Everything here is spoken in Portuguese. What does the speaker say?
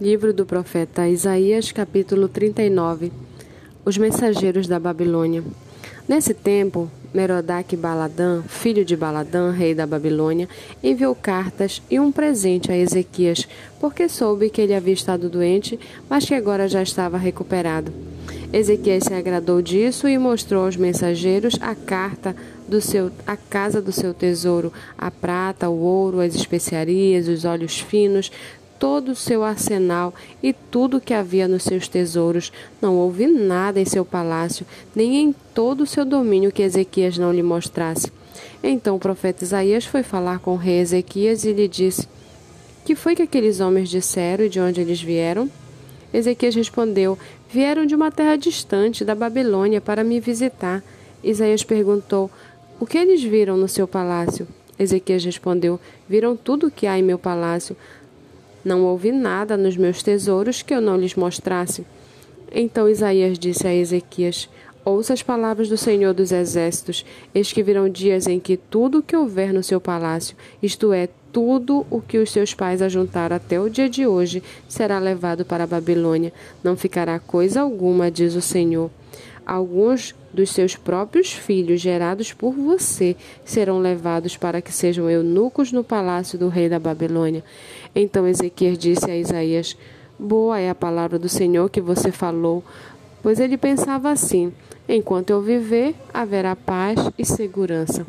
Livro do profeta Isaías, capítulo 39 Os mensageiros da Babilônia. Nesse tempo, Merodach Baladã, filho de Baladã, rei da Babilônia, enviou cartas e um presente a Ezequias, porque soube que ele havia estado doente, mas que agora já estava recuperado. Ezequias se agradou disso e mostrou aos mensageiros a carta do seu, a casa do seu tesouro, a prata, o ouro, as especiarias, os óleos finos, todo o seu arsenal e tudo que havia nos seus tesouros. Não houve nada em seu palácio, nem em todo o seu domínio que Ezequias não lhe mostrasse. Então o profeta Isaías foi falar com o rei Ezequias e lhe disse: Que foi que aqueles homens disseram e de onde eles vieram? Ezequias respondeu: Vieram de uma terra distante, da Babilônia, para me visitar. Isaías perguntou: O que eles viram no seu palácio? Ezequias respondeu: Viram tudo o que há em meu palácio não houve nada nos meus tesouros que eu não lhes mostrasse. Então Isaías disse a Ezequias: Ouça as palavras do Senhor dos Exércitos. Eis que virão dias em que tudo o que houver no seu palácio, isto é, tudo o que os seus pais ajuntaram até o dia de hoje, será levado para a Babilônia. Não ficará coisa alguma, diz o Senhor. Alguns dos seus próprios filhos, gerados por você, serão levados para que sejam eunucos no palácio do rei da Babilônia. Então Ezequiel disse a Isaías: Boa é a palavra do Senhor que você falou, pois ele pensava assim: enquanto eu viver, haverá paz e segurança.